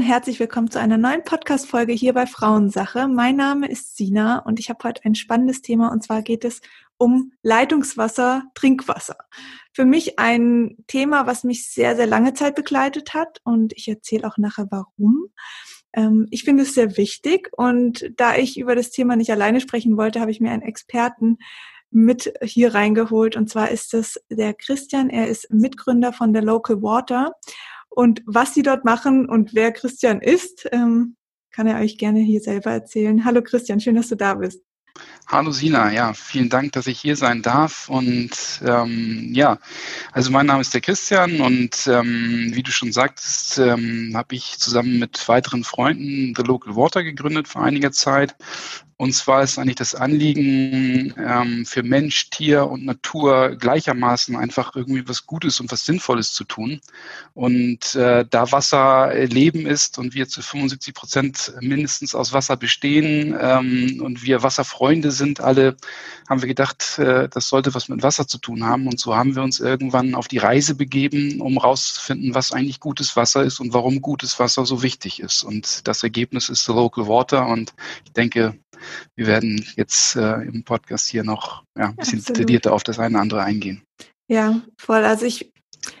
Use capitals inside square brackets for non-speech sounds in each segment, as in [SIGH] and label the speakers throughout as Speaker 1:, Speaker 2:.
Speaker 1: Und herzlich willkommen zu einer neuen Podcast-Folge hier bei Frauensache. Mein Name ist Sina und ich habe heute ein spannendes Thema und zwar geht es um Leitungswasser, Trinkwasser. Für mich ein Thema, was mich sehr, sehr lange Zeit begleitet hat und ich erzähle auch nachher warum. Ähm, ich finde es sehr wichtig und da ich über das Thema nicht alleine sprechen wollte, habe ich mir einen Experten mit hier reingeholt und zwar ist es der Christian. Er ist Mitgründer von der Local Water und was sie dort machen und wer Christian ist, ähm, kann er euch gerne hier selber erzählen. Hallo Christian, schön, dass du da bist.
Speaker 2: Hallo Sina, ja, vielen Dank, dass ich hier sein darf. Und ähm, ja, also mein Name ist der Christian und ähm, wie du schon sagtest, ähm, habe ich zusammen mit weiteren Freunden The Local Water gegründet vor einiger Zeit. Und zwar ist eigentlich das Anliegen ähm, für Mensch, Tier und Natur gleichermaßen einfach irgendwie was Gutes und was Sinnvolles zu tun. Und äh, da Wasser Leben ist und wir zu 75 Prozent mindestens aus Wasser bestehen ähm, und wir Wasserfreunde sind alle, haben wir gedacht, äh, das sollte was mit Wasser zu tun haben. Und so haben wir uns irgendwann auf die Reise begeben, um rauszufinden, was eigentlich gutes Wasser ist und warum gutes Wasser so wichtig ist. Und das Ergebnis ist The Local Water. Und ich denke, wir werden jetzt äh, im Podcast hier noch ja, ein bisschen Absolut. detaillierter auf das eine oder andere eingehen.
Speaker 1: Ja, voll. Also ich,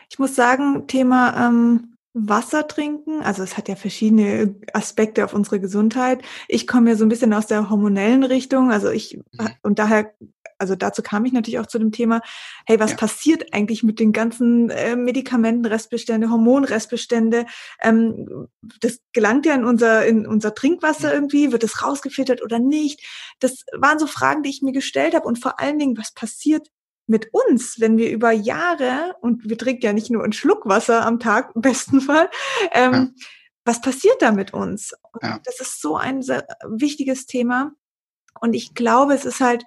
Speaker 1: ich muss sagen, Thema ähm, Wasser trinken, also es hat ja verschiedene Aspekte auf unsere Gesundheit. Ich komme ja so ein bisschen aus der hormonellen Richtung, also ich, mhm. und daher also dazu kam ich natürlich auch zu dem Thema, hey, was ja. passiert eigentlich mit den ganzen äh, Medikamentenrestbestände, Hormonrestbestände? Ähm, das gelangt ja in unser, in unser Trinkwasser ja. irgendwie, wird es rausgefiltert oder nicht? Das waren so Fragen, die ich mir gestellt habe und vor allen Dingen, was passiert mit uns, wenn wir über Jahre, und wir trinken ja nicht nur einen Schluck Wasser am Tag, im besten Fall, ähm, ja. was passiert da mit uns? Das ist so ein sehr wichtiges Thema. Und ich glaube, es ist halt,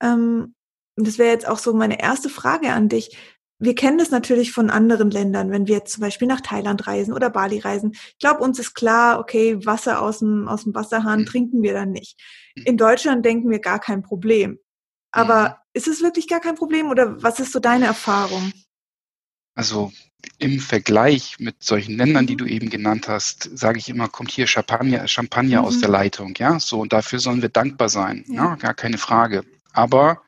Speaker 1: ähm, das wäre jetzt auch so meine erste Frage an dich. Wir kennen das natürlich von anderen Ländern, wenn wir jetzt zum Beispiel nach Thailand reisen oder Bali reisen. Ich glaube, uns ist klar, okay, Wasser aus dem, aus dem Wasserhahn mhm. trinken wir dann nicht. Mhm. In Deutschland denken wir gar kein Problem. Aber mhm. ist es wirklich gar kein Problem oder was ist so deine Erfahrung?
Speaker 2: Also im Vergleich mit solchen Ländern, die du eben genannt hast, sage ich immer, kommt hier Champagner, Champagner mhm. aus der Leitung, ja. So, und dafür sollen wir dankbar sein, ja, ja gar keine Frage. Aber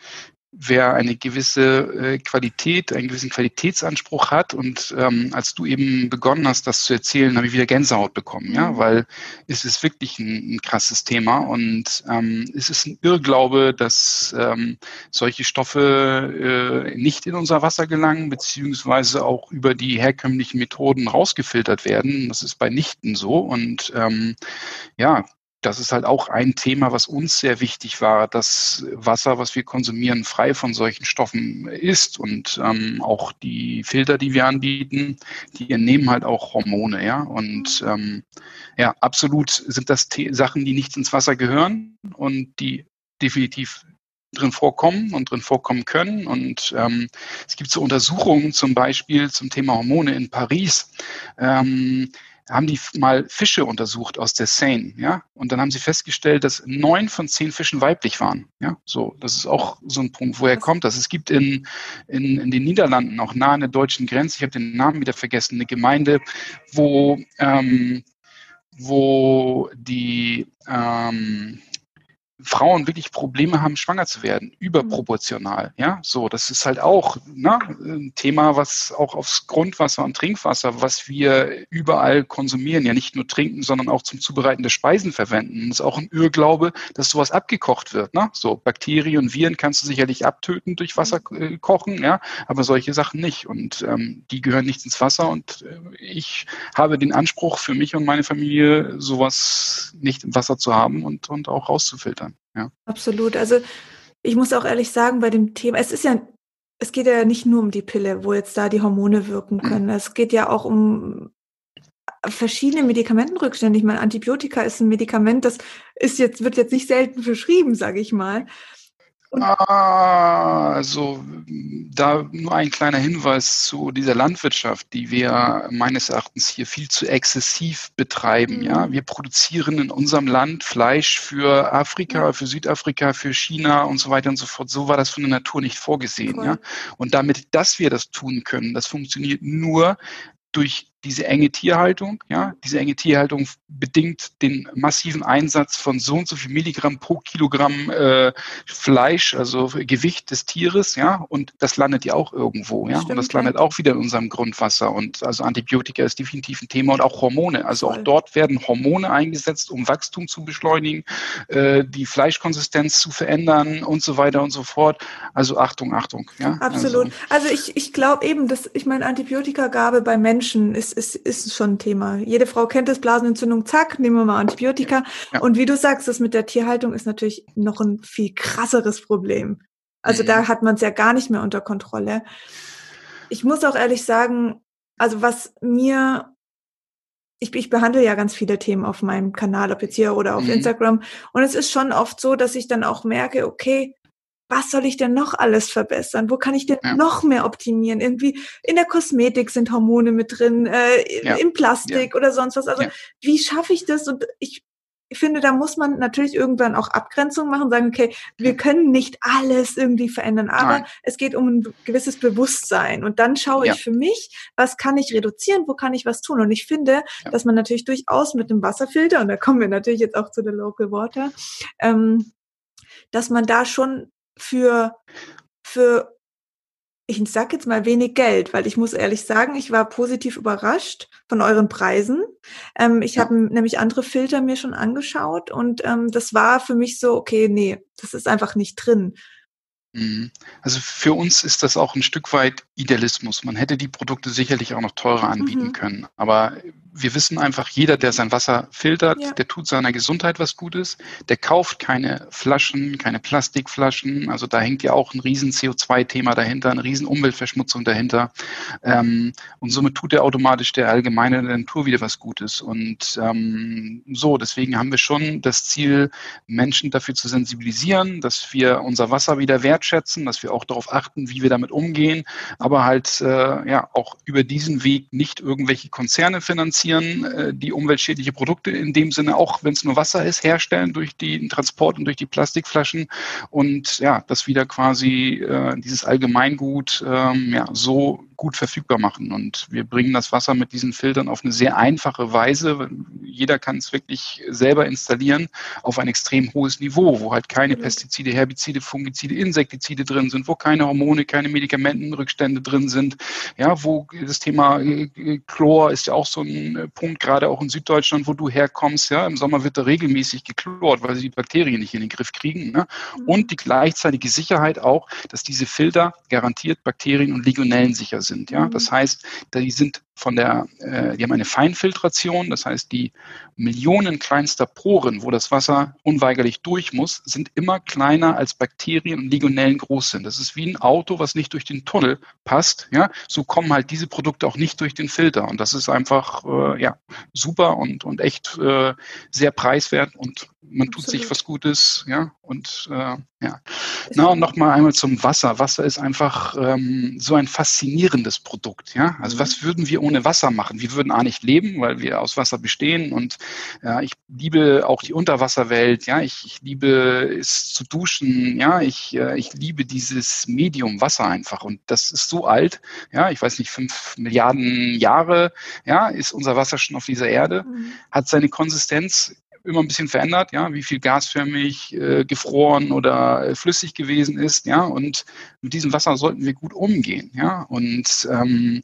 Speaker 2: wer eine gewisse äh, Qualität, einen gewissen Qualitätsanspruch hat. Und ähm, als du eben begonnen hast, das zu erzählen, habe ich wieder Gänsehaut bekommen, ja, mhm. weil es ist wirklich ein, ein krasses Thema und ähm, es ist ein Irrglaube, dass ähm, solche Stoffe äh, nicht in unser Wasser gelangen, beziehungsweise auch über die herkömmlichen Methoden rausgefiltert werden. Das ist bei Nichten so. Und ähm, ja, das ist halt auch ein Thema, was uns sehr wichtig war, dass Wasser, was wir konsumieren, frei von solchen Stoffen ist. Und ähm, auch die Filter, die wir anbieten, die entnehmen halt auch Hormone, ja. Und ähm, ja, absolut sind das The Sachen, die nicht ins Wasser gehören und die definitiv drin vorkommen und drin vorkommen können. Und ähm, es gibt so Untersuchungen zum Beispiel zum Thema Hormone in Paris. Ähm, haben die mal Fische untersucht aus der Seine, ja, und dann haben sie festgestellt, dass neun von zehn Fischen weiblich waren, ja, so, das ist auch so ein Punkt, woher kommt das? Es gibt in, in, in den Niederlanden, auch nah an der deutschen Grenze, ich habe den Namen wieder vergessen, eine Gemeinde, wo, ähm, wo die, ähm, Frauen wirklich Probleme haben, schwanger zu werden, überproportional. Ja, so, das ist halt auch ne, ein Thema, was auch aufs Grundwasser und Trinkwasser, was wir überall konsumieren, ja nicht nur trinken, sondern auch zum Zubereiten der Speisen verwenden. Das ist auch ein Irrglaube, dass sowas abgekocht wird. Ne? So, Bakterien und Viren kannst du sicherlich abtöten durch Wasser äh, kochen, ja, aber solche Sachen nicht. Und ähm, die gehören nicht ins Wasser. Und äh, ich habe den Anspruch für mich und meine Familie, sowas nicht im Wasser zu haben und, und auch rauszufiltern. Ja.
Speaker 1: Absolut. Also ich muss auch ehrlich sagen, bei dem Thema, es ist ja, es geht ja nicht nur um die Pille, wo jetzt da die Hormone wirken mhm. können. Es geht ja auch um verschiedene Medikamentenrückstände. Ich meine, Antibiotika ist ein Medikament, das ist jetzt, wird jetzt nicht selten verschrieben, sage ich mal.
Speaker 2: Ah, also da nur ein kleiner Hinweis zu dieser Landwirtschaft, die wir meines Erachtens hier viel zu exzessiv betreiben. Mhm. Ja, wir produzieren in unserem Land Fleisch für Afrika, für Südafrika, für China und so weiter und so fort. So war das von der Natur nicht vorgesehen. Cool. Ja, und damit, dass wir das tun können, das funktioniert nur durch diese enge Tierhaltung, ja, diese enge Tierhaltung bedingt den massiven Einsatz von so und so viel Milligramm pro Kilogramm äh, Fleisch, also Gewicht des Tieres, ja, und das landet ja auch irgendwo, ja, Stimmt, und das landet ja. auch wieder in unserem Grundwasser und also Antibiotika ist definitiv ein Thema und auch Hormone, also Voll. auch dort werden Hormone eingesetzt, um Wachstum zu beschleunigen, äh, die Fleischkonsistenz zu verändern und so weiter und so fort. Also Achtung, Achtung, ja.
Speaker 1: Absolut. Also, also ich, ich glaube eben, dass ich meine Antibiotikagabe bei Menschen ist ist, ist, ist schon ein Thema. Jede Frau kennt das, Blasenentzündung, zack, nehmen wir mal Antibiotika. Ja. Und wie du sagst, das mit der Tierhaltung ist natürlich noch ein viel krasseres Problem. Also mhm. da hat man es ja gar nicht mehr unter Kontrolle. Ich muss auch ehrlich sagen, also was mir ich, ich behandle ja ganz viele Themen auf meinem Kanal, ob jetzt hier oder auf mhm. Instagram. Und es ist schon oft so, dass ich dann auch merke, okay, was soll ich denn noch alles verbessern? Wo kann ich denn ja. noch mehr optimieren? Irgendwie in der Kosmetik sind Hormone mit drin, äh, ja. im Plastik ja. oder sonst was. Also wie schaffe ich das? Und ich finde, da muss man natürlich irgendwann auch Abgrenzung machen, sagen, okay, wir können nicht alles irgendwie verändern, aber Nein. es geht um ein gewisses Bewusstsein. Und dann schaue ich für mich, was kann ich reduzieren, wo kann ich was tun? Und ich finde, dass man natürlich durchaus mit dem Wasserfilter, und da kommen wir natürlich jetzt auch zu der Local Water, ähm, dass man da schon für, für, ich sag jetzt mal wenig Geld, weil ich muss ehrlich sagen, ich war positiv überrascht von euren Preisen. Ähm, ich habe nämlich andere Filter mir schon angeschaut und ähm, das war für mich so, okay, nee, das ist einfach nicht drin.
Speaker 2: Mhm. Also für uns ist das auch ein Stück weit Idealismus. Man hätte die Produkte sicherlich auch noch teurer anbieten mhm. können. Aber wir wissen einfach, jeder, der sein Wasser filtert, ja. der tut seiner Gesundheit was Gutes. Der kauft keine Flaschen, keine Plastikflaschen. Also da hängt ja auch ein riesen CO2-Thema dahinter, eine riesen Umweltverschmutzung dahinter. Ähm, und somit tut er automatisch der allgemeine Natur wieder was Gutes. Und ähm, so, deswegen haben wir schon das Ziel, Menschen dafür zu sensibilisieren, dass wir unser Wasser wieder wertschätzen, dass wir auch darauf achten, wie wir damit umgehen, aber halt äh, ja auch über diesen Weg nicht irgendwelche Konzerne finanzieren produzieren, äh, die umweltschädliche Produkte in dem Sinne auch, wenn es nur Wasser ist, herstellen durch den Transport und durch die Plastikflaschen und ja, das wieder quasi äh, dieses Allgemeingut ähm, ja, so gut verfügbar machen. Und wir bringen das Wasser mit diesen Filtern auf eine sehr einfache Weise. Jeder kann es wirklich selber installieren auf ein extrem hohes Niveau, wo halt keine Pestizide, Herbizide, Fungizide, Insektizide drin sind, wo keine Hormone, keine Medikamentenrückstände drin sind. Ja, wo das Thema äh, Chlor ist ja auch so ein äh, Punkt, gerade auch in Süddeutschland, wo du herkommst. Ja, im Sommer wird da regelmäßig geklort, weil sie die Bakterien nicht in den Griff kriegen. Ne? Mhm. Und die gleichzeitige Sicherheit auch, dass diese Filter garantiert Bakterien und Legionellen sicher sind sind. Ja, das heißt, die sind von der, äh, die haben eine Feinfiltration, das heißt, die Millionen kleinster Poren, wo das Wasser unweigerlich durch muss, sind immer kleiner als Bakterien und Legionellen groß sind. Das ist wie ein Auto, was nicht durch den Tunnel passt. Ja, so kommen halt diese Produkte auch nicht durch den Filter. Und das ist einfach äh, ja super und und echt äh, sehr preiswert und man tut sich was Gutes, ja, und äh, ja. Na, und nochmal einmal zum Wasser. Wasser ist einfach ähm, so ein faszinierendes Produkt, ja. Also was würden wir ohne Wasser machen? Wir würden A nicht leben, weil wir aus Wasser bestehen. Und ja, ich liebe auch die Unterwasserwelt, ja, ich, ich liebe es zu duschen, ja, ich, äh, ich liebe dieses Medium Wasser einfach. Und das ist so alt, ja, ich weiß nicht, fünf Milliarden Jahre, ja, ist unser Wasser schon auf dieser Erde, mhm. hat seine Konsistenz immer ein bisschen verändert, ja, wie viel gasförmig, äh, gefroren oder äh, flüssig gewesen ist, ja, und mit diesem Wasser sollten wir gut umgehen, ja, und ähm,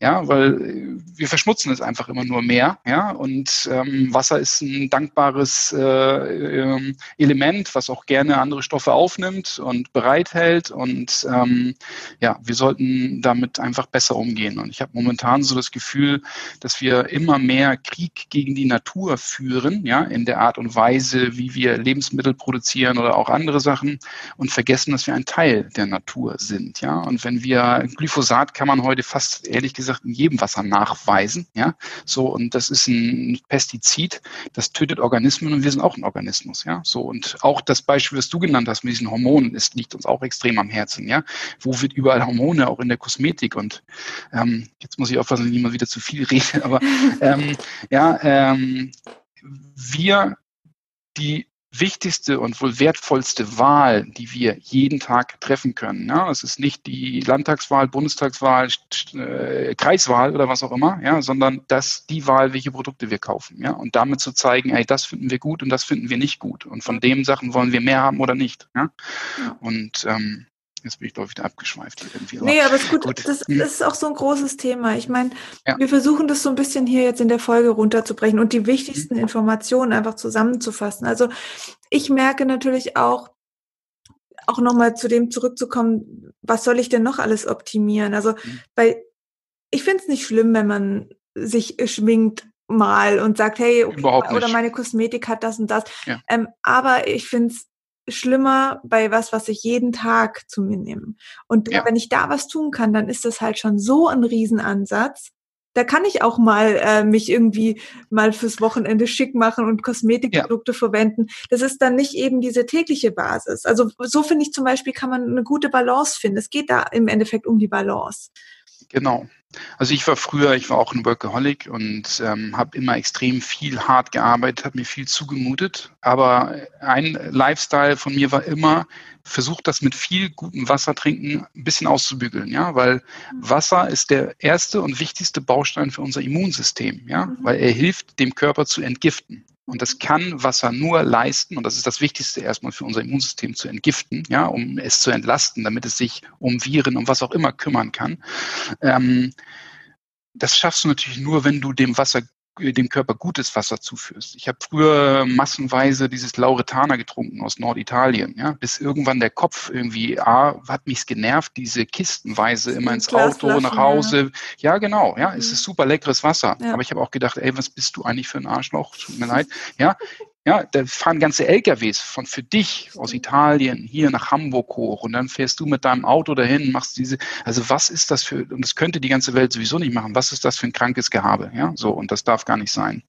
Speaker 2: ja, weil wir verschmutzen es einfach immer nur mehr, ja, und ähm, Wasser ist ein dankbares äh, ähm, Element, was auch gerne andere Stoffe aufnimmt und bereithält und ähm, ja, wir sollten damit einfach besser umgehen. Und ich habe momentan so das Gefühl, dass wir immer mehr Krieg gegen die Natur führen, ja, in der Art und Weise, wie wir Lebensmittel produzieren oder auch andere Sachen und vergessen, dass wir ein Teil der Natur sind. Ja, und wenn wir Glyphosat kann man heute fast ehrlich gesagt in jedem Wasser nachweisen. Ja, so und das ist ein Pestizid, das tötet Organismen und wir sind auch ein Organismus. Ja, so und auch das Beispiel, was du genannt hast mit diesen Hormonen, ist liegt uns auch extrem am Herzen. Ja, wo wird überall Hormone auch in der Kosmetik und ähm, jetzt muss ich aufpassen, dass ich nicht mal wieder zu viel rede, aber [LAUGHS] ähm, ja, ähm, wir, die wichtigste und wohl wertvollste Wahl, die wir jeden Tag treffen können. Ja, es ist nicht die Landtagswahl, Bundestagswahl, äh, Kreiswahl oder was auch immer, ja, sondern das die Wahl, welche Produkte wir kaufen. Ja, und damit zu zeigen, ey, das finden wir gut und das finden wir nicht gut. Und von dem Sachen wollen wir mehr haben oder nicht. Ja. und ähm, Jetzt bin ich, glaube ich, wieder abgeschweift
Speaker 1: hier irgendwie. Nee, aber es ist gut. gut. Das, das, ist auch so ein großes Thema. Ich meine, ja. wir versuchen das so ein bisschen hier jetzt in der Folge runterzubrechen und die wichtigsten mhm. Informationen einfach zusammenzufassen. Also ich merke natürlich auch, auch nochmal zu dem zurückzukommen, was soll ich denn noch alles optimieren? Also, mhm. weil ich finde es nicht schlimm, wenn man sich schminkt mal und sagt, hey, okay, oder meine Kosmetik hat das und das. Ja. Ähm, aber ich finde es schlimmer bei was, was ich jeden Tag zu mir nehme. Und ja. wenn ich da was tun kann, dann ist das halt schon so ein Riesenansatz. Da kann ich auch mal äh, mich irgendwie mal fürs Wochenende schick machen und Kosmetikprodukte ja. verwenden. Das ist dann nicht eben diese tägliche Basis. Also so finde ich zum Beispiel, kann man eine gute Balance finden. Es geht da im Endeffekt um die Balance.
Speaker 2: Genau. Also ich war früher, ich war auch ein Workaholic und ähm, habe immer extrem viel hart gearbeitet, habe mir viel zugemutet. Aber ein Lifestyle von mir war immer, versucht das mit viel gutem Wasser trinken ein bisschen auszubügeln, ja, weil mhm. Wasser ist der erste und wichtigste Baustein für unser Immunsystem, ja, mhm. weil er hilft dem Körper zu entgiften. Und das kann Wasser nur leisten, und das ist das Wichtigste erstmal für unser Immunsystem zu entgiften, ja, um es zu entlasten, damit es sich um Viren, um was auch immer kümmern kann. Ähm, das schaffst du natürlich nur, wenn du dem Wasser dem Körper gutes Wasser zuführst. Ich habe früher massenweise dieses Lauretana getrunken aus Norditalien, ja, bis irgendwann der Kopf irgendwie, A, hat mich's genervt, diese kistenweise immer ins Auto, nach Hause. Ja, ja genau, ja, mhm. es ist super leckeres Wasser. Ja. Aber ich habe auch gedacht, ey, was bist du eigentlich für ein Arschloch? Tut mir [LAUGHS] leid. Ja, ja, da fahren ganze LKWs von für dich aus Italien hier nach Hamburg hoch und dann fährst du mit deinem Auto dahin, machst diese, also was ist das für, und das könnte die ganze Welt sowieso nicht machen, was ist das für ein krankes Gehabe, ja, so, und das darf gar nicht sein.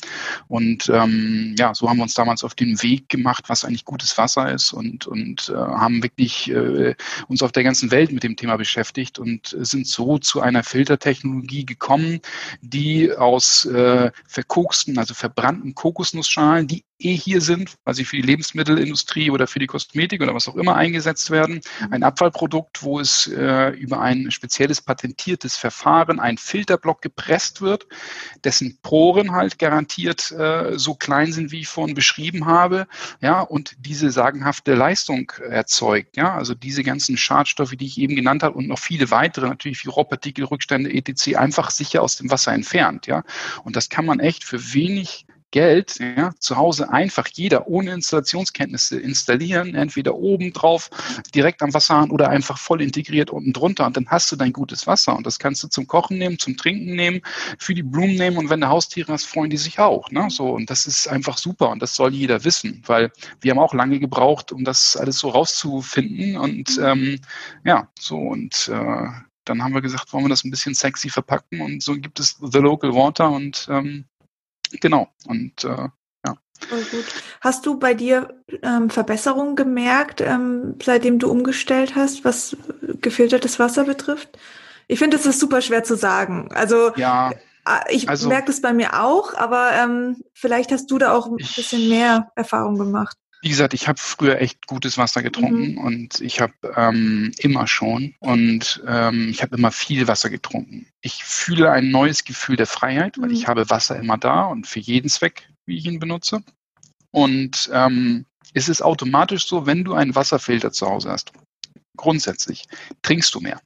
Speaker 2: Und ähm, ja, so haben wir uns damals auf den Weg gemacht, was eigentlich gutes Wasser ist und, und äh, haben wirklich äh, uns auf der ganzen Welt mit dem Thema beschäftigt und sind so zu einer Filtertechnologie gekommen, die aus äh, verkoksten, also verbrannten Kokosnussschalen, die eh hier sind, weil sie für die Lebensmittelindustrie oder für die Kosmetik oder was auch immer eingesetzt werden. Mhm. Ein Abfallprodukt, wo es äh, über ein spezielles patentiertes Verfahren ein Filterblock gepresst wird, dessen Poren halt garantiert äh, so klein sind, wie ich vorhin beschrieben habe, ja, und diese sagenhafte Leistung erzeugt, ja, also diese ganzen Schadstoffe, die ich eben genannt habe und noch viele weitere, natürlich wie Rohpartikel, Rückstände, etc., einfach sicher aus dem Wasser entfernt, ja. Und das kann man echt für wenig Geld ja, zu Hause einfach jeder ohne Installationskenntnisse installieren, entweder oben drauf, direkt am Wasserhahn oder einfach voll integriert unten drunter und dann hast du dein gutes Wasser und das kannst du zum Kochen nehmen, zum Trinken nehmen, für die Blumen nehmen und wenn du Haustiere hast, freuen die sich auch. Ne? So und das ist einfach super und das soll jeder wissen, weil wir haben auch lange gebraucht, um das alles so rauszufinden und ähm, ja, so und äh, dann haben wir gesagt, wollen wir das ein bisschen sexy verpacken und so gibt es The Local Water und ähm, Genau. Und äh, ja.
Speaker 1: Voll gut. Hast du bei dir ähm, Verbesserungen gemerkt, ähm, seitdem du umgestellt hast, was gefiltertes Wasser betrifft? Ich finde, es ist super schwer zu sagen. Also ja, äh, ich also, merke das bei mir auch, aber ähm, vielleicht hast du da auch ein bisschen mehr Erfahrung gemacht.
Speaker 2: Wie gesagt, ich habe früher echt gutes Wasser getrunken mhm. und ich habe ähm, immer schon und ähm, ich habe immer viel Wasser getrunken. Ich fühle ein neues Gefühl der Freiheit, weil mhm. ich habe Wasser immer da und für jeden Zweck, wie ich ihn benutze. Und ähm, es ist automatisch so, wenn du einen Wasserfilter zu Hause hast, grundsätzlich trinkst du mehr.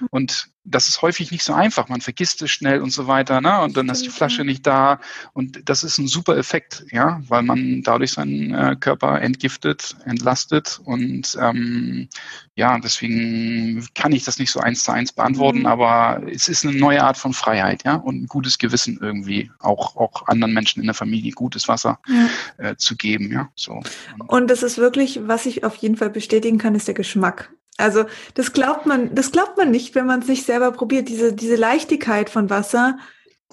Speaker 2: Mhm. Und das ist häufig nicht so einfach. Man vergisst es schnell und so weiter, ne? Und dann ist die Flasche nicht da. Und das ist ein super Effekt, ja, weil man dadurch seinen äh, Körper entgiftet, entlastet. Und ähm, ja, deswegen kann ich das nicht so eins zu eins beantworten, mhm. aber es ist eine neue Art von Freiheit, ja, und ein gutes Gewissen irgendwie, auch, auch anderen Menschen in der Familie gutes Wasser ja. äh, zu geben, ja. So.
Speaker 1: Und das ist wirklich, was ich auf jeden Fall bestätigen kann, ist der Geschmack. Also das glaubt man, das glaubt man nicht, wenn man es nicht selber probiert. Diese, diese Leichtigkeit von Wasser,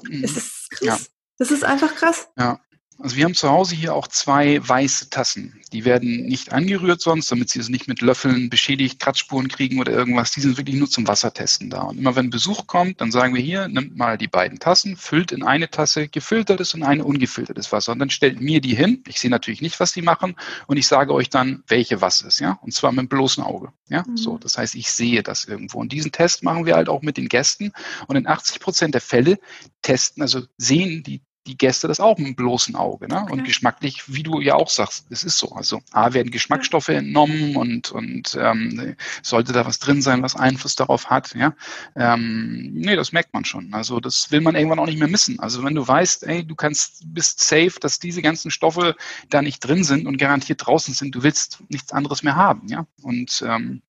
Speaker 1: mhm. es ist krass. Ja. Das ist einfach krass.
Speaker 2: Ja. Also wir haben zu Hause hier auch zwei weiße Tassen. Die werden nicht angerührt sonst, damit sie es nicht mit Löffeln beschädigt, Kratzspuren kriegen oder irgendwas. Die sind wirklich nur zum Wassertesten da. Und immer wenn Besuch kommt, dann sagen wir hier, nimmt mal die beiden Tassen, füllt in eine Tasse gefiltertes und eine ungefiltertes Wasser. Und dann stellt mir die hin. Ich sehe natürlich nicht, was die machen. Und ich sage euch dann, welche was ist, ja. Und zwar mit dem bloßen Auge. Ja, mhm. so. Das heißt, ich sehe das irgendwo. Und diesen Test machen wir halt auch mit den Gästen. Und in 80 Prozent der Fälle testen, also sehen die die Gäste das auch mit dem bloßen Auge. Ne? Okay. Und geschmacklich, wie du ja auch sagst, es ist so. Also A werden Geschmacksstoffe entnommen und, und ähm, sollte da was drin sein, was Einfluss darauf hat. Ja? Ähm, nee, das merkt man schon. Also das will man irgendwann auch nicht mehr missen. Also wenn du weißt, ey, du kannst, bist safe, dass diese ganzen Stoffe da nicht drin sind und garantiert draußen sind, du willst nichts anderes mehr haben. Ja? Und ähm,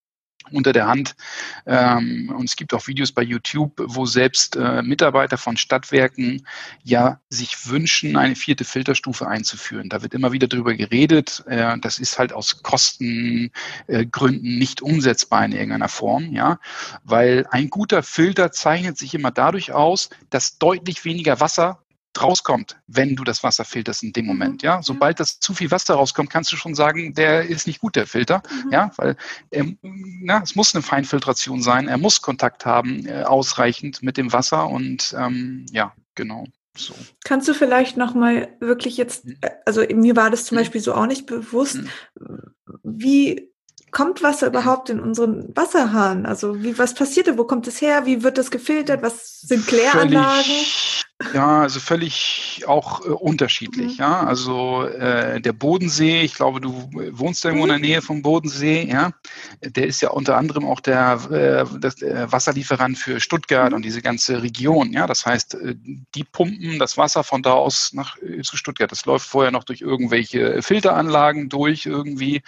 Speaker 2: unter der Hand. Ähm, und es gibt auch Videos bei YouTube, wo selbst äh, Mitarbeiter von Stadtwerken ja sich wünschen, eine vierte Filterstufe einzuführen. Da wird immer wieder drüber geredet. Äh, das ist halt aus Kostengründen äh, nicht umsetzbar in irgendeiner Form, ja, weil ein guter Filter zeichnet sich immer dadurch aus, dass deutlich weniger Wasser rauskommt, wenn du das Wasser filterst in dem mhm. Moment. Ja, sobald das zu viel Wasser rauskommt, kannst du schon sagen, der ist nicht gut, der Filter. Mhm. Ja, weil ähm, na, es muss eine Feinfiltration sein. Er muss Kontakt haben, äh, ausreichend mit dem Wasser und ähm, ja, genau. So.
Speaker 1: Kannst du vielleicht noch mal wirklich jetzt, mhm. äh, also mir war das zum mhm. Beispiel so auch nicht bewusst, mhm. wie kommt Wasser überhaupt in unseren Wasserhahn? Also wie was passiert da? Wo kommt es her? Wie wird das gefiltert? Was sind Kläranlagen?
Speaker 2: Völlig, ja, also völlig auch äh, unterschiedlich. Mhm. Ja, also äh, der Bodensee, ich glaube, du wohnst irgendwo mhm. in der Nähe vom Bodensee. Ja, der ist ja unter anderem auch der, äh, das, der Wasserlieferant für Stuttgart mhm. und diese ganze Region. Ja, das heißt, äh, die pumpen das Wasser von da aus nach äh, zu Stuttgart. Das läuft vorher noch durch irgendwelche Filteranlagen durch irgendwie.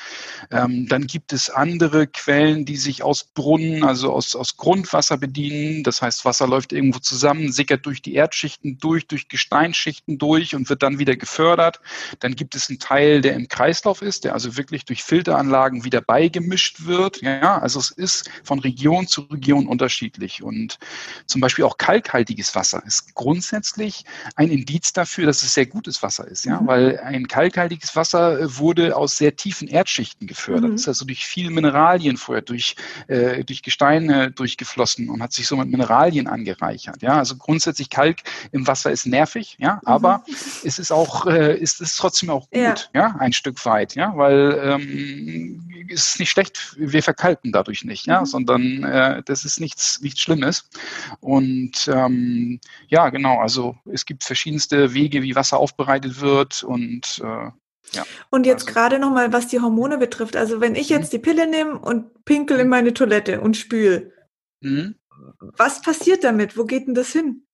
Speaker 2: Ähm, dann gibt es andere Quellen, die sich aus Brunnen, also aus aus Grundwasser bedienen. Das heißt, Wasser läuft irgendwo zusammen, sickert durch die Erdschicht Schichten durch, durch Gesteinsschichten durch und wird dann wieder gefördert. Dann gibt es einen Teil, der im Kreislauf ist, der also wirklich durch Filteranlagen wieder beigemischt wird. Ja, also es ist von Region zu Region unterschiedlich. Und zum Beispiel auch kalkhaltiges Wasser ist grundsätzlich ein Indiz dafür, dass es sehr gutes Wasser ist. Ja, mhm. weil ein kalkhaltiges Wasser wurde aus sehr tiefen Erdschichten gefördert. Mhm. Das ist also durch viele Mineralien vorher, durch, äh, durch Gesteine durchgeflossen und hat sich so mit Mineralien angereichert. Ja, also grundsätzlich Kalk im Wasser ist nervig, ja, aber mhm. es ist auch, äh, ist es trotzdem auch gut, ja. ja, ein Stück weit, ja, weil ähm, es ist nicht schlecht, wir verkalken dadurch nicht, ja, mhm. sondern äh, das ist nichts, nichts Schlimmes. Und ähm, ja, genau, also es gibt verschiedenste Wege, wie Wasser aufbereitet wird und äh, ja,
Speaker 1: und jetzt also. gerade nochmal, was die Hormone betrifft. Also wenn ich jetzt mhm. die Pille nehme und pinkel in meine Toilette und spül, mhm. was passiert damit? Wo geht denn das hin?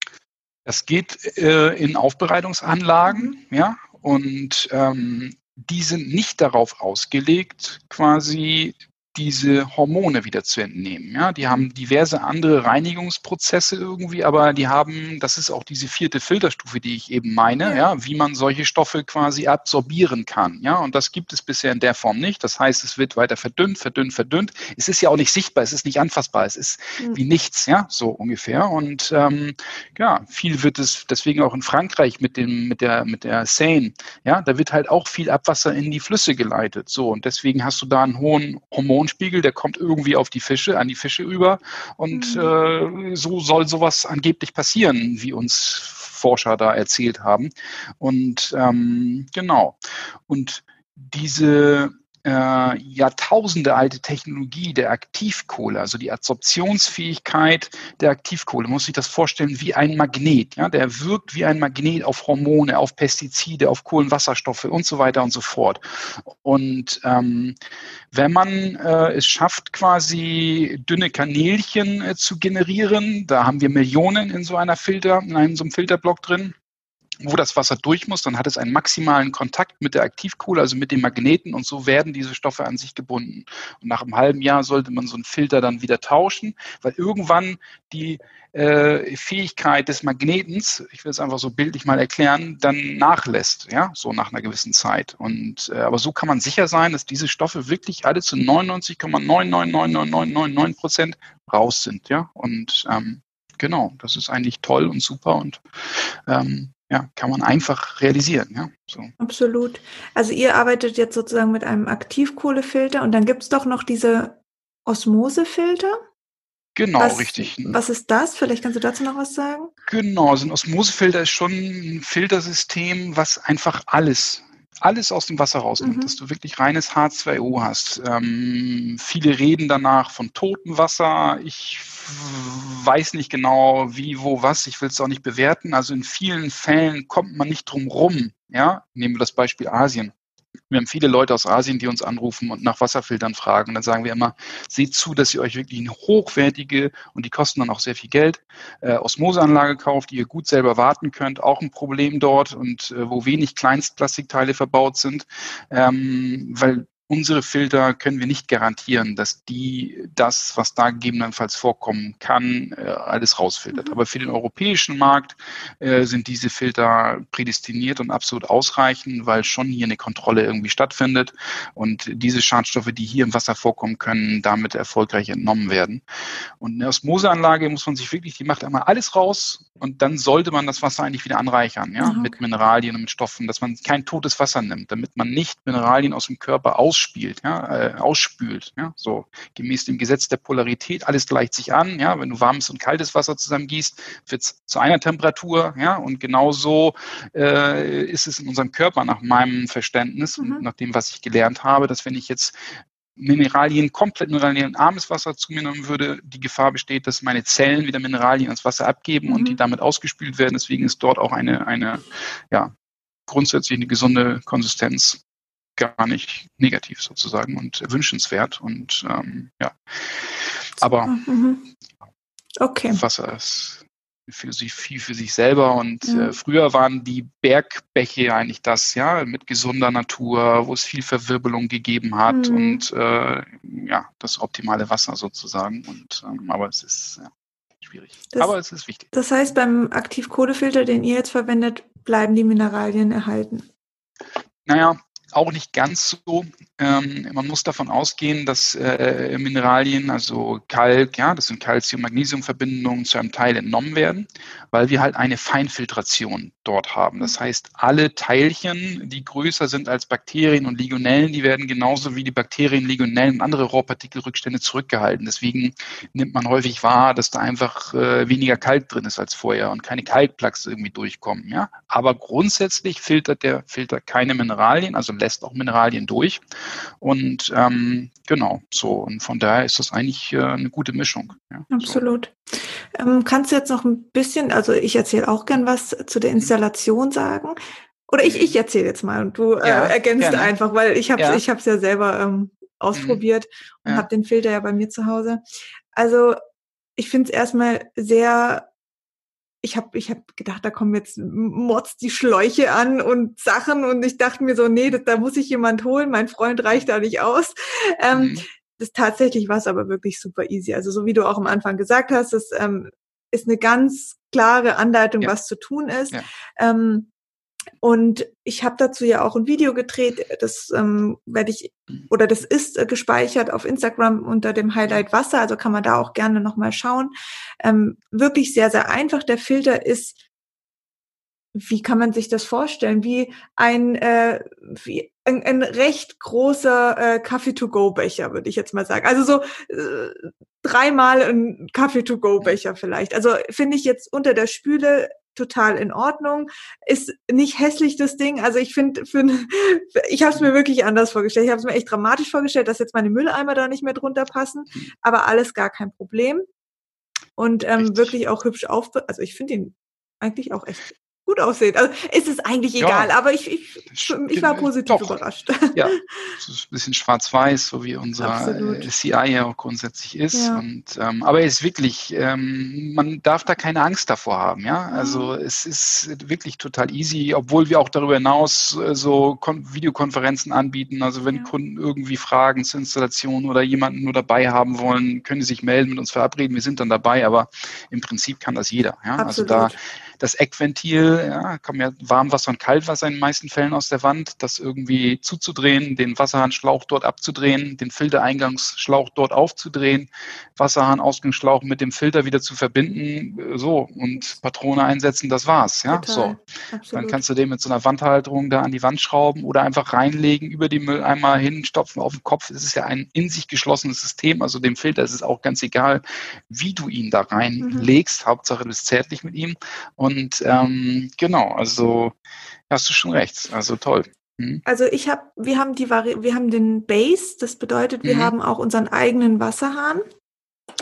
Speaker 2: Das geht äh, in Aufbereitungsanlagen, ja, und ähm, die sind nicht darauf ausgelegt, quasi diese Hormone wieder zu entnehmen. Ja, die haben diverse andere Reinigungsprozesse irgendwie, aber die haben, das ist auch diese vierte Filterstufe, die ich eben meine, ja, wie man solche Stoffe quasi absorbieren kann. Ja, und das gibt es bisher in der Form nicht. Das heißt, es wird weiter verdünnt, verdünnt, verdünnt. Es ist ja auch nicht sichtbar, es ist nicht anfassbar, es ist mhm. wie nichts, ja, so ungefähr. Und ähm, ja, viel wird es deswegen auch in Frankreich mit dem, mit der, mit der Seine, ja, da wird halt auch viel Abwasser in die Flüsse geleitet. So, und deswegen hast du da einen hohen Hormon Hormonspiegel, der kommt irgendwie auf die Fische, an die Fische über. Und mhm. äh, so soll sowas angeblich passieren, wie uns Forscher da erzählt haben. Und ähm, genau. Und diese äh, Jahrtausende alte Technologie der Aktivkohle, also die Adsorptionsfähigkeit der Aktivkohle, muss sich das vorstellen wie ein Magnet. Ja? Der wirkt wie ein Magnet auf Hormone, auf Pestizide, auf Kohlenwasserstoffe und so weiter und so fort. Und ähm, wenn man äh, es schafft, quasi dünne Kanälchen äh, zu generieren, da haben wir Millionen in so einer Filter, in einem so einem Filterblock drin, wo das Wasser durch muss, dann hat es einen maximalen Kontakt mit der Aktivkohle, also mit den Magneten und so werden diese Stoffe an sich gebunden. Und nach einem halben Jahr sollte man so einen Filter dann wieder tauschen, weil irgendwann die äh, Fähigkeit des Magnetens, ich will es einfach so bildlich mal erklären, dann nachlässt, ja, so nach einer gewissen Zeit. Und äh, aber so kann man sicher sein, dass diese Stoffe wirklich alle zu 99,999999 Prozent raus sind, ja. Und ähm, genau, das ist eigentlich toll und super und ähm, ja, kann man einfach realisieren. Ja,
Speaker 1: so. Absolut. Also ihr arbeitet jetzt sozusagen mit einem Aktivkohlefilter und dann gibt es doch noch diese Osmosefilter.
Speaker 2: Genau,
Speaker 1: was,
Speaker 2: richtig.
Speaker 1: Was ist das? Vielleicht kannst du dazu noch was sagen?
Speaker 2: Genau, so ein Osmosefilter ist schon ein Filtersystem, was einfach alles alles aus dem Wasser rausnimmt, mhm. dass du wirklich reines H2O hast. Ähm, viele reden danach von totem Wasser. Ich weiß nicht genau, wie, wo, was. Ich will es auch nicht bewerten. Also in vielen Fällen kommt man nicht drum rum. Ja, nehmen wir das Beispiel Asien. Wir haben viele Leute aus Asien, die uns anrufen und nach Wasserfiltern fragen. Dann sagen wir immer, seht zu, dass ihr euch wirklich eine hochwertige und die kosten dann auch sehr viel Geld, äh, Osmoseanlage kauft, die ihr gut selber warten könnt. Auch ein Problem dort und äh, wo wenig Kleinstplastikteile verbaut sind, ähm, weil unsere Filter können wir nicht garantieren, dass die das, was da gegebenenfalls vorkommen kann, äh, alles rausfiltert. Mhm. Aber für den europäischen Markt äh, sind diese Filter prädestiniert und absolut ausreichend, weil schon hier eine Kontrolle irgendwie stattfindet und diese Schadstoffe, die hier im Wasser vorkommen können, damit erfolgreich entnommen werden. Und eine Osmoseanlage muss man sich wirklich, die macht einmal alles raus und dann sollte man das Wasser eigentlich wieder anreichern, ja, okay. mit Mineralien und mit Stoffen, dass man kein totes Wasser nimmt, damit man nicht Mineralien aus dem Körper aus ausspielt, ja, äh, ausspült, ja, so gemäß dem Gesetz der Polarität, alles gleicht sich an, ja, wenn du warmes und kaltes Wasser zusammen gießt, wird es zu einer Temperatur, ja, und genauso äh, ist es in unserem Körper nach meinem Verständnis mhm. und nach dem, was ich gelernt habe, dass wenn ich jetzt Mineralien, komplett mineralienarmes Wasser zu mir nehmen würde, die Gefahr besteht, dass meine Zellen wieder Mineralien ans Wasser abgeben mhm. und die mhm. damit ausgespült werden. Deswegen ist dort auch eine, eine ja, grundsätzlich eine gesunde Konsistenz gar nicht negativ sozusagen und wünschenswert. Und ähm, ja, aber mhm. okay. Wasser ist für sich viel für sich selber und mhm. äh, früher waren die Bergbäche eigentlich das, ja, mit gesunder Natur, wo es viel Verwirbelung gegeben hat mhm. und äh, ja, das optimale Wasser sozusagen. Und ähm, aber es ist ja, schwierig.
Speaker 1: Das,
Speaker 2: aber es ist wichtig.
Speaker 1: Das heißt, beim Aktivkohlefilter, den ihr jetzt verwendet, bleiben die Mineralien erhalten.
Speaker 2: Naja, auch nicht ganz so. Ähm, man muss davon ausgehen, dass äh, Mineralien, also Kalk, ja, das sind Calcium-Magnesium-Verbindungen zu einem Teil entnommen werden, weil wir halt eine Feinfiltration dort haben. Das heißt, alle Teilchen, die größer sind als Bakterien und Legionellen, die werden genauso wie die Bakterien, Legionellen und andere Rohrpartikelrückstände zurückgehalten. Deswegen nimmt man häufig wahr, dass da einfach äh, weniger Kalk drin ist als vorher und keine Kalkplaques irgendwie durchkommen. Ja? Aber grundsätzlich filtert der Filter keine Mineralien, also lässt auch Mineralien durch. Und ähm, genau, so. Und von daher ist das eigentlich äh, eine gute Mischung.
Speaker 1: Ja, Absolut. So. Ähm, kannst du jetzt noch ein bisschen, also ich erzähle auch gern was zu der Installation sagen. Oder ich, ich erzähle jetzt mal und du äh, ja, ergänzt gerne. einfach, weil ich habe es ja. ja selber ähm, ausprobiert mhm. und habe den Filter ja bei mir zu Hause. Also ich finde es erstmal sehr ich habe ich hab gedacht, da kommen jetzt Mods die Schläuche an und Sachen und ich dachte mir so, nee, das, da muss ich jemand holen, mein Freund reicht da nicht aus. Ähm, mhm. Das tatsächlich war es aber wirklich super easy. Also so wie du auch am Anfang gesagt hast, das ähm, ist eine ganz klare Anleitung, ja. was zu tun ist. Ja. Ähm, und ich habe dazu ja auch ein Video gedreht, das ähm, werde ich oder das ist äh, gespeichert auf Instagram unter dem Highlight Wasser, also kann man da auch gerne nochmal schauen. Ähm, wirklich sehr, sehr einfach. Der Filter ist, wie kann man sich das vorstellen? Wie ein, äh, wie ein, ein recht großer äh, Kaffee-to-go-Becher, würde ich jetzt mal sagen. Also so äh, dreimal ein Kaffee-to-go-Becher vielleicht. Also finde ich jetzt unter der Spüle total in Ordnung. Ist nicht hässlich das Ding. Also ich finde, [LAUGHS] ich habe es mir wirklich anders vorgestellt. Ich habe es mir echt dramatisch vorgestellt, dass jetzt meine Mülleimer da nicht mehr drunter passen. Mhm. Aber alles gar kein Problem. Und ähm, wirklich auch hübsch auf. Also ich finde ihn eigentlich auch echt gut aussehen. Also ist es eigentlich egal, ja, aber ich, ich, ich war positiv doch. überrascht. [LAUGHS]
Speaker 2: Ja, es ist ein bisschen schwarz-weiß, so wie unser äh, CI ja auch grundsätzlich ist. Ja. Und, ähm, aber es ist wirklich, ähm, man darf da keine Angst davor haben. Ja, also mhm. es ist wirklich total easy, obwohl wir auch darüber hinaus äh, so Kon Videokonferenzen anbieten. Also wenn ja. Kunden irgendwie Fragen zur Installation oder jemanden nur dabei haben wollen, können sie sich melden, mit uns verabreden. Wir sind dann dabei, aber im Prinzip kann das jeder. Ja, Absolut. also da das Eckventil, ja, kommen ja Warmwasser und Kaltwasser in den meisten Fällen aus der Wand, das irgendwie zuzudrehen, den Wasserhahnschlauch dort abzudrehen, den Filtereingangsschlauch dort aufzudrehen, Wasserhahnausgangsschlauch mit dem Filter wieder zu verbinden, so und Patrone einsetzen, das war's, ja, Total. so. Absolut. Dann kannst du den mit so einer Wandhalterung da an die Wand schrauben oder einfach reinlegen, über die Mülleimer hinstopfen auf den Kopf. Es ist ja ein in sich geschlossenes System, also dem Filter ist es auch ganz egal, wie du ihn da reinlegst. Mhm. Hauptsache, du bist zärtlich mit ihm. Und ähm, genau, also hast du schon recht. Also toll.
Speaker 1: Mhm. Also ich habe, wir haben die Vari wir haben den Base, das bedeutet, wir mhm. haben auch unseren eigenen Wasserhahn.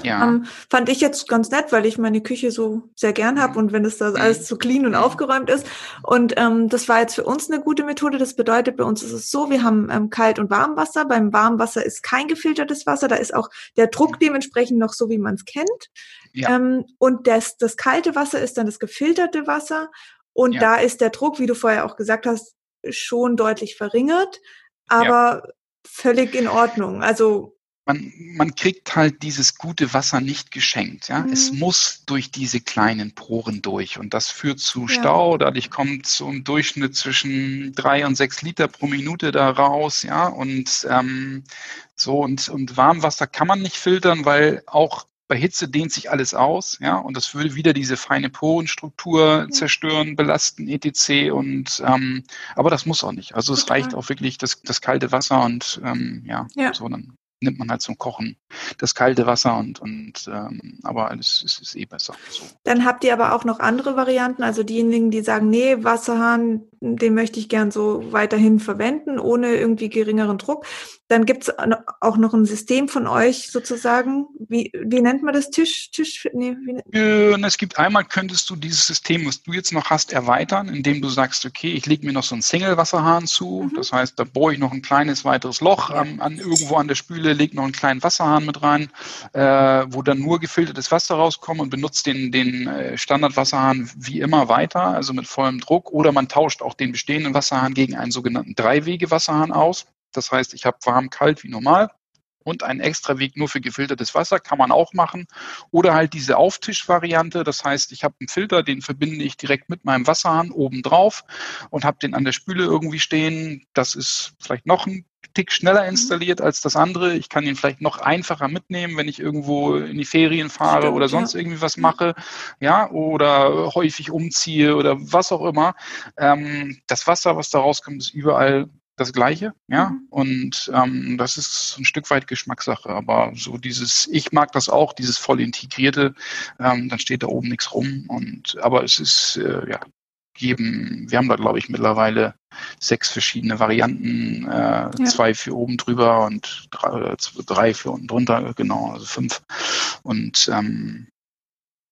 Speaker 1: Ja. Ähm, fand ich jetzt ganz nett, weil ich meine Küche so sehr gern habe mhm. und wenn es da alles so clean und mhm. aufgeräumt ist. Und ähm, das war jetzt für uns eine gute Methode. Das bedeutet, bei uns ist es so, wir haben ähm, Kalt- und Warmwasser. Beim Warmwasser ist kein gefiltertes Wasser, da ist auch der Druck mhm. dementsprechend noch so, wie man es kennt. Ja. Ähm, und das, das kalte Wasser ist dann das gefilterte Wasser. Und ja. da ist der Druck, wie du vorher auch gesagt hast, schon deutlich verringert, aber ja. völlig in Ordnung. Also
Speaker 2: man, man kriegt halt dieses gute Wasser nicht geschenkt. Ja? Mhm. Es muss durch diese kleinen Poren durch und das führt zu ja. Stau. Dadurch kommt so ein Durchschnitt zwischen drei und sechs Liter pro Minute da raus. Ja? Und ähm, so und, und Warmwasser kann man nicht filtern, weil auch bei Hitze dehnt sich alles aus, ja, und das würde wieder diese feine Porenstruktur zerstören, belasten, etc. Und ähm, aber das muss auch nicht. Also es reicht auch wirklich das, das kalte Wasser und ähm, ja, ja. so dann nimmt man halt zum Kochen das kalte Wasser und, und ähm, aber es, es ist eh besser. So.
Speaker 1: Dann habt ihr aber auch noch andere Varianten, also diejenigen, die sagen, nee, Wasserhahn, den möchte ich gern so weiterhin verwenden, ohne irgendwie geringeren Druck. Dann gibt's auch noch ein System von euch sozusagen. Wie, wie nennt man das? Tisch? Tisch? Nee,
Speaker 2: wie, äh, es gibt einmal, könntest du dieses System, was du jetzt noch hast, erweitern, indem du sagst, okay, ich lege mir noch so einen Single-Wasserhahn zu. Mhm. Das heißt, da bohre ich noch ein kleines weiteres Loch an, an, irgendwo an der Spüle, lege noch einen kleinen Wasserhahn mit rein, äh, wo dann nur gefiltertes Wasser rauskommt und benutzt den, den äh, Standardwasserhahn wie immer weiter, also mit vollem Druck. Oder man tauscht auch den bestehenden Wasserhahn gegen einen sogenannten Dreiwege-Wasserhahn aus. Das heißt, ich habe warm, kalt wie normal und einen extra Weg nur für gefiltertes Wasser kann man auch machen. Oder halt diese Auftischvariante. Das heißt, ich habe einen Filter, den verbinde ich direkt mit meinem Wasserhahn oben drauf und habe den an der Spüle irgendwie stehen. Das ist vielleicht noch ein Tick schneller mhm. installiert als das andere. Ich kann ihn vielleicht noch einfacher mitnehmen, wenn ich irgendwo in die Ferien fahre Stimmt, oder sonst ja. irgendwie was mache, ja, oder häufig umziehe oder was auch immer. Ähm, das Wasser, was da rauskommt, ist überall das Gleiche, ja. Mhm. Und ähm, das ist ein Stück weit Geschmackssache. Aber so dieses, ich mag das auch, dieses voll integrierte, ähm, dann steht da oben nichts rum. Und aber es ist äh, ja jedem, wir haben da glaube ich mittlerweile sechs verschiedene Varianten, äh, ja. zwei für oben drüber und drei, drei für unten drunter, genau, also fünf. Und ähm,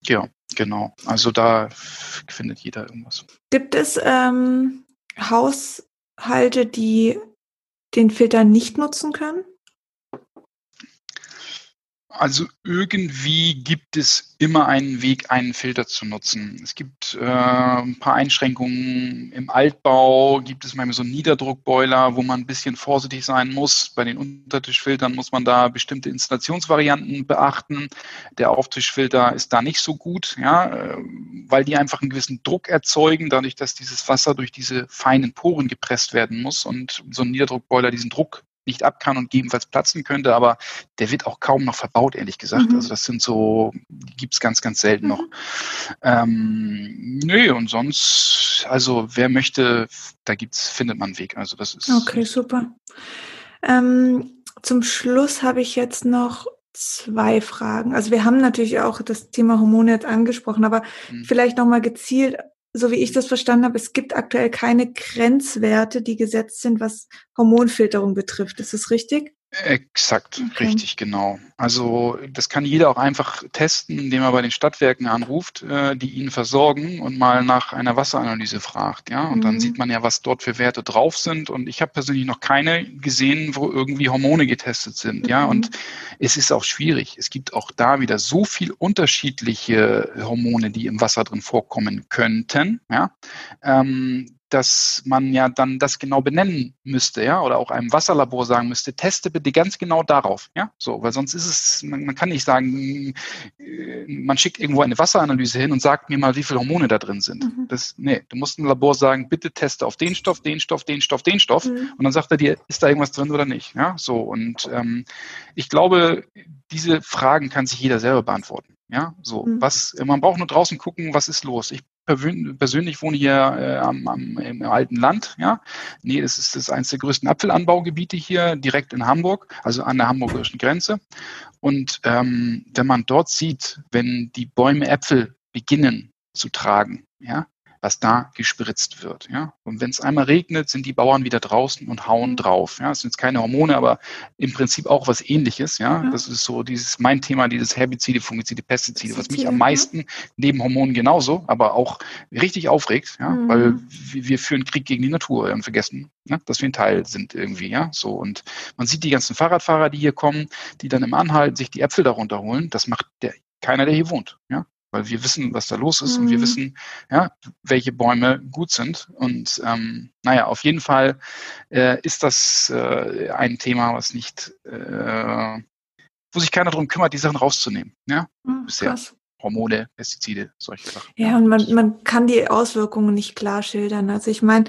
Speaker 2: ja, genau. Also da findet jeder irgendwas.
Speaker 1: Gibt es ähm, Haus Halte, die den Filter nicht nutzen können?
Speaker 2: Also irgendwie gibt es immer einen Weg, einen Filter zu nutzen. Es gibt äh, ein paar Einschränkungen. Im Altbau gibt es manchmal so einen Niederdruckboiler, wo man ein bisschen vorsichtig sein muss. Bei den Untertischfiltern muss man da bestimmte Installationsvarianten beachten. Der Auftischfilter ist da nicht so gut, ja, äh, weil die einfach einen gewissen Druck erzeugen, dadurch, dass dieses Wasser durch diese feinen Poren gepresst werden muss und so ein Niederdruckboiler diesen Druck nicht ab kann und gegebenenfalls platzen könnte, aber der wird auch kaum noch verbaut, ehrlich gesagt. Mhm. Also das sind so, die gibt's ganz, ganz selten mhm. noch. Ähm, nö, und sonst, also wer möchte, da gibt's, findet man einen Weg. Also das ist.
Speaker 1: Okay, super. Ähm, zum Schluss habe ich jetzt noch zwei Fragen. Also wir haben natürlich auch das Thema Hormone jetzt angesprochen, aber mhm. vielleicht nochmal gezielt so wie ich das verstanden habe, es gibt aktuell keine Grenzwerte, die gesetzt sind, was Hormonfilterung betrifft. Ist das richtig?
Speaker 2: Exakt, okay. richtig, genau. Also das kann jeder auch einfach testen, indem er bei den Stadtwerken anruft, äh, die ihn versorgen und mal nach einer Wasseranalyse fragt. Ja, und mhm. dann sieht man ja, was dort für Werte drauf sind. Und ich habe persönlich noch keine gesehen, wo irgendwie Hormone getestet sind. Mhm. Ja, und es ist auch schwierig. Es gibt auch da wieder so viel unterschiedliche Hormone, die im Wasser drin vorkommen könnten. Ja, ähm, dass man ja dann das genau benennen müsste, ja, oder auch einem Wasserlabor sagen müsste, teste bitte ganz genau darauf, ja, so, weil sonst ist es, man, man kann nicht sagen, äh, man schickt irgendwo eine Wasseranalyse hin und sagt mir mal, wie viele Hormone da drin sind. Mhm. Das, nee, du musst im Labor sagen, bitte teste auf den Stoff, den Stoff, den Stoff, den Stoff, mhm. und dann sagt er dir, ist da irgendwas drin oder nicht, ja, so, und ähm, ich glaube, diese Fragen kann sich jeder selber beantworten. Ja, so, mhm. was, man braucht nur draußen gucken, was ist los. Ich persönlich wohne hier äh, am, am, im alten Land, ja. Nee, das ist das eines der größten Apfelanbaugebiete hier, direkt in Hamburg, also an der hamburgischen Grenze. Und ähm, wenn man dort sieht, wenn die Bäume Äpfel beginnen zu tragen, ja, was da gespritzt wird. Ja? Und wenn es einmal regnet, sind die Bauern wieder draußen und hauen mhm. drauf. Ja? Das sind jetzt keine Hormone, aber im Prinzip auch was ähnliches. Ja? ja. Das ist so dieses mein Thema, dieses Herbizide, Fungizide, Pestizide, was mich am meisten neben Hormonen genauso, aber auch richtig aufregt, ja? Mhm. weil wir, wir, führen Krieg gegen die Natur und vergessen, ja? dass wir ein Teil sind irgendwie. Ja? So und man sieht die ganzen Fahrradfahrer, die hier kommen, die dann im Anhalt sich die Äpfel darunter holen. Das macht der keiner, der hier wohnt. Ja? Weil wir wissen, was da los ist mhm. und wir mhm. wissen, ja, welche Bäume gut sind. Und ähm, naja, auf jeden Fall äh, ist das äh, ein Thema, was nicht, äh, wo sich keiner darum kümmert, die Sachen rauszunehmen. Ja, mhm, bisher. Krass. Hormone, Pestizide, solche Sachen.
Speaker 1: Ja, und man, man kann die Auswirkungen nicht klar schildern. Also ich meine,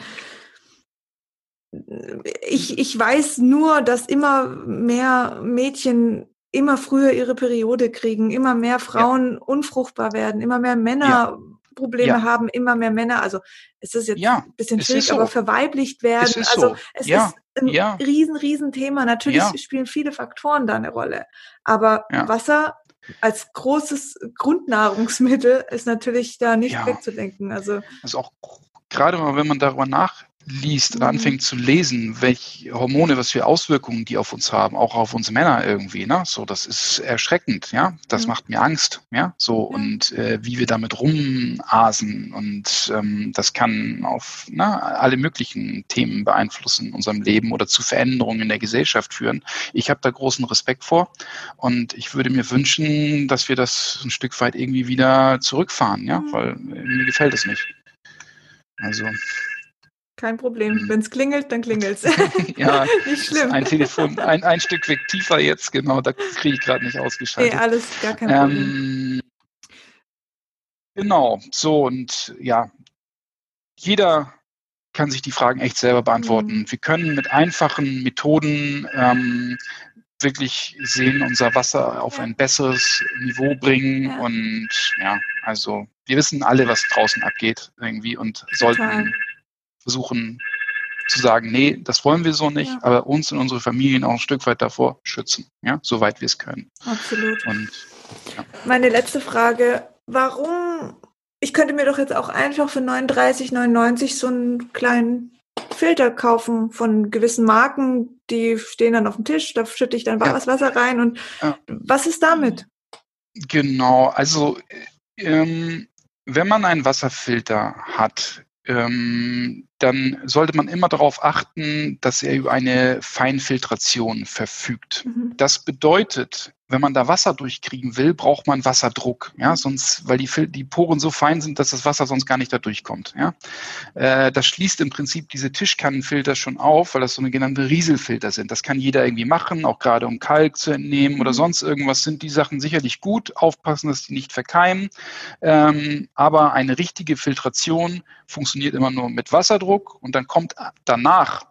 Speaker 1: ich, ich weiß nur, dass immer mehr Mädchen immer früher ihre Periode kriegen, immer mehr Frauen ja. unfruchtbar werden, immer mehr Männer ja. Probleme ja. haben, immer mehr Männer, also es ist jetzt ein bisschen schwierig, so. aber verweiblicht werden. Es also so. es ist ein riesen, riesen Thema. Natürlich spielen viele Faktoren da eine Rolle. Aber Wasser als großes Grundnahrungsmittel ist natürlich da nicht wegzudenken. Also,
Speaker 2: also auch gerade mal, wenn man darüber nach, liest oder mhm. anfängt zu lesen, welche Hormone, was für Auswirkungen die auf uns haben, auch auf uns Männer irgendwie, ne? So, das ist erschreckend, ja. Das mhm. macht mir Angst, ja. So und äh, wie wir damit rumasen und ähm, das kann auf na, alle möglichen Themen beeinflussen in unserem Leben oder zu Veränderungen in der Gesellschaft führen. Ich habe da großen Respekt vor und ich würde mir wünschen, dass wir das ein Stück weit irgendwie wieder zurückfahren, ja, mhm. weil äh, mir gefällt es nicht. Also
Speaker 1: kein Problem. Mhm. Wenn es klingelt, dann klingelt es. [LAUGHS]
Speaker 2: ja, [LAUGHS] nicht schlimm. Ein Telefon, ein, ein Stück weg tiefer jetzt, genau, da kriege ich gerade nicht ausgeschaltet.
Speaker 1: Nee, alles gar kein Problem. Ähm,
Speaker 2: genau, so und ja, jeder kann sich die Fragen echt selber beantworten. Mhm. Wir können mit einfachen Methoden ähm, wirklich sehen, unser Wasser auf ein besseres Niveau bringen. Ja. Und ja, also wir wissen alle, was draußen abgeht irgendwie und sollten Total versuchen zu sagen, nee, das wollen wir so nicht, ja. aber uns und unsere Familien auch ein Stück weit davor schützen, ja, soweit wir es können.
Speaker 1: Absolut. Und, ja. Meine letzte Frage, warum, ich könnte mir doch jetzt auch einfach für 39,99 so einen kleinen Filter kaufen von gewissen Marken, die stehen dann auf dem Tisch, da schütte ich dann ja. Wasser rein und was ist damit?
Speaker 2: Genau, also ähm, wenn man einen Wasserfilter hat, ähm, dann sollte man immer darauf achten, dass er über eine Feinfiltration verfügt. Mhm. Das bedeutet, wenn man da Wasser durchkriegen will, braucht man Wasserdruck, ja, sonst, weil die, die Poren so fein sind, dass das Wasser sonst gar nicht da durchkommt, ja. Äh, das schließt im Prinzip diese Tischkannenfilter schon auf, weil das so eine genannte Rieselfilter sind. Das kann jeder irgendwie machen, auch gerade um Kalk zu entnehmen oder mhm. sonst irgendwas sind die Sachen sicherlich gut. Aufpassen, dass die nicht verkeimen. Ähm, aber eine richtige Filtration funktioniert immer nur mit Wasserdruck und dann kommt danach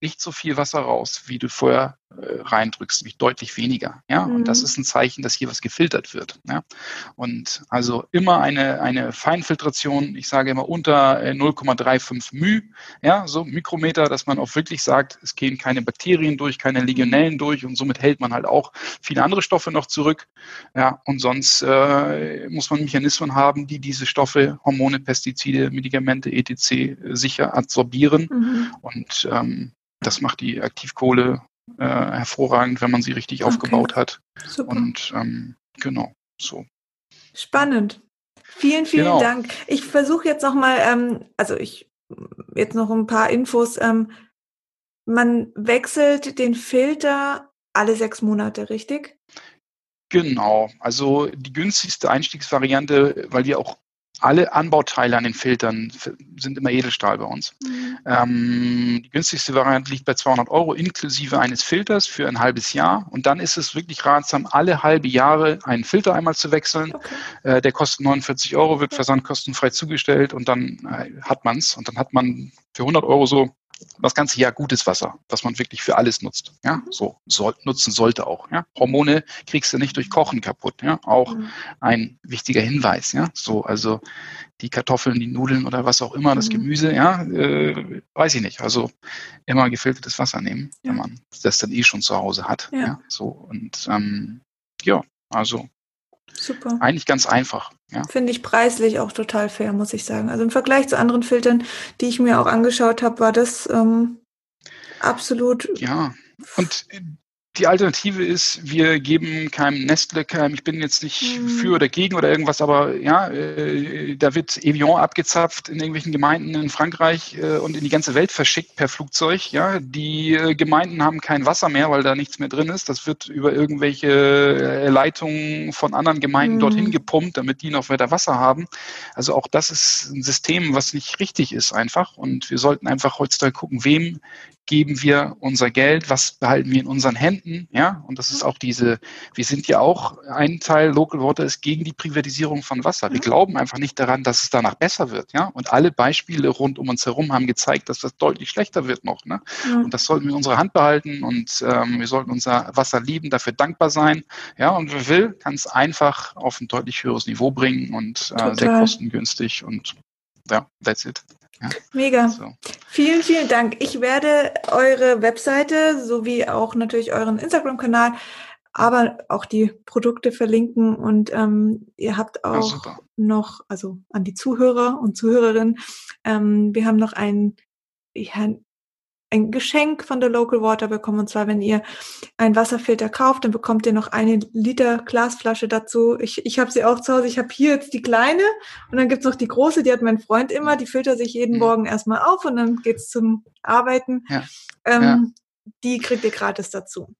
Speaker 2: nicht so viel Wasser raus, wie du vorher reindrückst, nämlich deutlich weniger. Ja, mhm. und das mhm. ist ein Zeichen, dass hier was gefiltert wird. Ja, und also immer eine eine Feinfiltration. Ich sage immer unter 0,35 äh, μ, ja, so Mikrometer, dass man auch wirklich sagt, es gehen keine Bakterien durch, keine Legionellen durch und somit hält man halt auch viele andere Stoffe noch zurück. Ja, und sonst äh, muss man Mechanismen haben, die diese Stoffe, Hormone, Pestizide, Medikamente, etc. sicher absorbieren. Mhm. Und ähm, das macht die Aktivkohle äh, hervorragend, wenn man sie richtig okay. aufgebaut hat. Super. Und ähm, genau, so.
Speaker 1: Spannend. Vielen, vielen genau. Dank. Ich versuche jetzt noch mal, ähm, also ich jetzt noch ein paar Infos. Ähm, man wechselt den Filter alle sechs Monate, richtig?
Speaker 2: Genau. Also die günstigste Einstiegsvariante, weil die auch alle Anbauteile an den Filtern sind immer Edelstahl bei uns. Mhm. Ähm, die günstigste Variante liegt bei 200 Euro inklusive eines Filters für ein halbes Jahr. Und dann ist es wirklich ratsam, alle halbe Jahre einen Filter einmal zu wechseln. Okay. Äh, der kostet 49 Euro, wird versandkostenfrei zugestellt und dann äh, hat man es. Und dann hat man für 100 Euro so das ganze Jahr gutes Wasser, was man wirklich für alles nutzt. Ja, so soll, nutzen sollte auch. Ja, Hormone kriegst du nicht durch Kochen kaputt. Ja, auch mhm. ein wichtiger Hinweis. Ja, so also die Kartoffeln, die Nudeln oder was auch immer, das mhm. Gemüse. Ja, äh, weiß ich nicht. Also immer gefiltertes Wasser nehmen, ja. wenn man das dann eh schon zu Hause hat. Ja, ja so und ähm, ja, also Super. Eigentlich ganz einfach. Ja.
Speaker 1: Finde ich preislich auch total fair, muss ich sagen. Also im Vergleich zu anderen Filtern, die ich mir auch angeschaut habe, war das ähm, absolut.
Speaker 2: Ja, und die Alternative ist, wir geben keinem Nestle, keinem, ich bin jetzt nicht mhm. für oder gegen oder irgendwas, aber ja, äh, da wird Evian abgezapft in irgendwelchen Gemeinden in Frankreich äh, und in die ganze Welt verschickt per Flugzeug. Ja, die äh, Gemeinden haben kein Wasser mehr, weil da nichts mehr drin ist. Das wird über irgendwelche äh, Leitungen von anderen Gemeinden mhm. dorthin gepumpt, damit die noch weiter Wasser haben. Also auch das ist ein System, was nicht richtig ist einfach. Und wir sollten einfach heutzutage gucken, wem geben wir unser Geld, was behalten wir in unseren Händen, ja, und das ist auch diese, wir sind ja auch, ein Teil Local Water ist gegen die Privatisierung von Wasser. Wir glauben einfach nicht daran, dass es danach besser wird, ja, und alle Beispiele rund um uns herum haben gezeigt, dass das deutlich schlechter wird noch, ne, und das sollten wir in unserer Hand behalten und ähm, wir sollten unser Wasser lieben, dafür dankbar sein, ja, und wer will, kann es einfach auf ein deutlich höheres Niveau bringen und äh, sehr kostengünstig und ja, that's it.
Speaker 1: Ja. Mega. So. Vielen, vielen Dank. Ich werde eure Webseite sowie auch natürlich euren Instagram-Kanal, aber auch die Produkte verlinken und ähm, ihr habt auch ja, noch, also an die Zuhörer und Zuhörerinnen, ähm, wir haben noch ein, ja, ein Geschenk von der Local Water bekommen. Und zwar, wenn ihr einen Wasserfilter kauft, dann bekommt ihr noch eine Liter Glasflasche dazu. Ich, ich habe sie auch zu Hause. Ich habe hier jetzt die kleine und dann gibt's noch die große, die hat mein Freund immer. Die filtert sich jeden mhm. Morgen erstmal auf und dann geht's zum Arbeiten. Ja. Ähm, ja. Die kriegt ihr gratis dazu.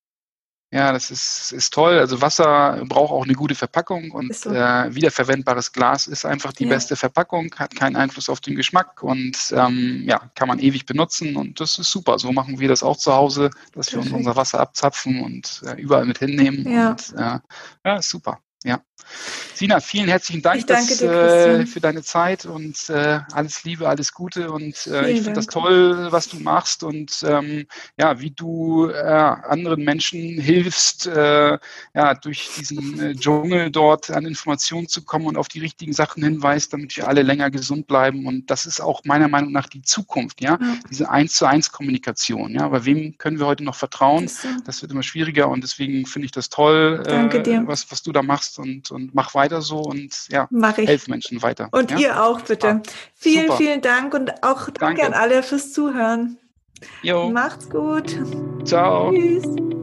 Speaker 2: Ja, das ist, ist toll. Also Wasser braucht auch eine gute Verpackung und so. äh, wiederverwendbares Glas ist einfach die ja. beste Verpackung, hat keinen Einfluss auf den Geschmack und ähm, ja, kann man ewig benutzen und das ist super. So machen wir das auch zu Hause, dass Perfekt. wir unser Wasser abzapfen und äh, überall mit hinnehmen. Ja. Und äh, ja, super. Ja. Sina, vielen herzlichen Dank dass, dir, äh, für deine Zeit und äh, alles Liebe, alles Gute und äh, ich finde das toll, was du machst und ähm, ja, wie du äh, anderen Menschen hilfst, äh, ja, durch diesen äh, Dschungel dort an Informationen zu kommen und auf die richtigen Sachen hinweist, damit wir alle länger gesund bleiben und das ist auch meiner Meinung nach die Zukunft, ja, ja. diese eins zu eins Kommunikation, ja, aber wem können wir heute noch vertrauen? Das, das wird immer schwieriger und deswegen finde ich das toll, was, was du da machst und, und mach weiter so und ja, helf Menschen weiter.
Speaker 1: Und
Speaker 2: ja?
Speaker 1: ihr auch bitte. Ah, vielen, super. vielen Dank und auch danke, danke an alle fürs Zuhören. Jo. Macht's gut.
Speaker 2: Ciao. Tschüss.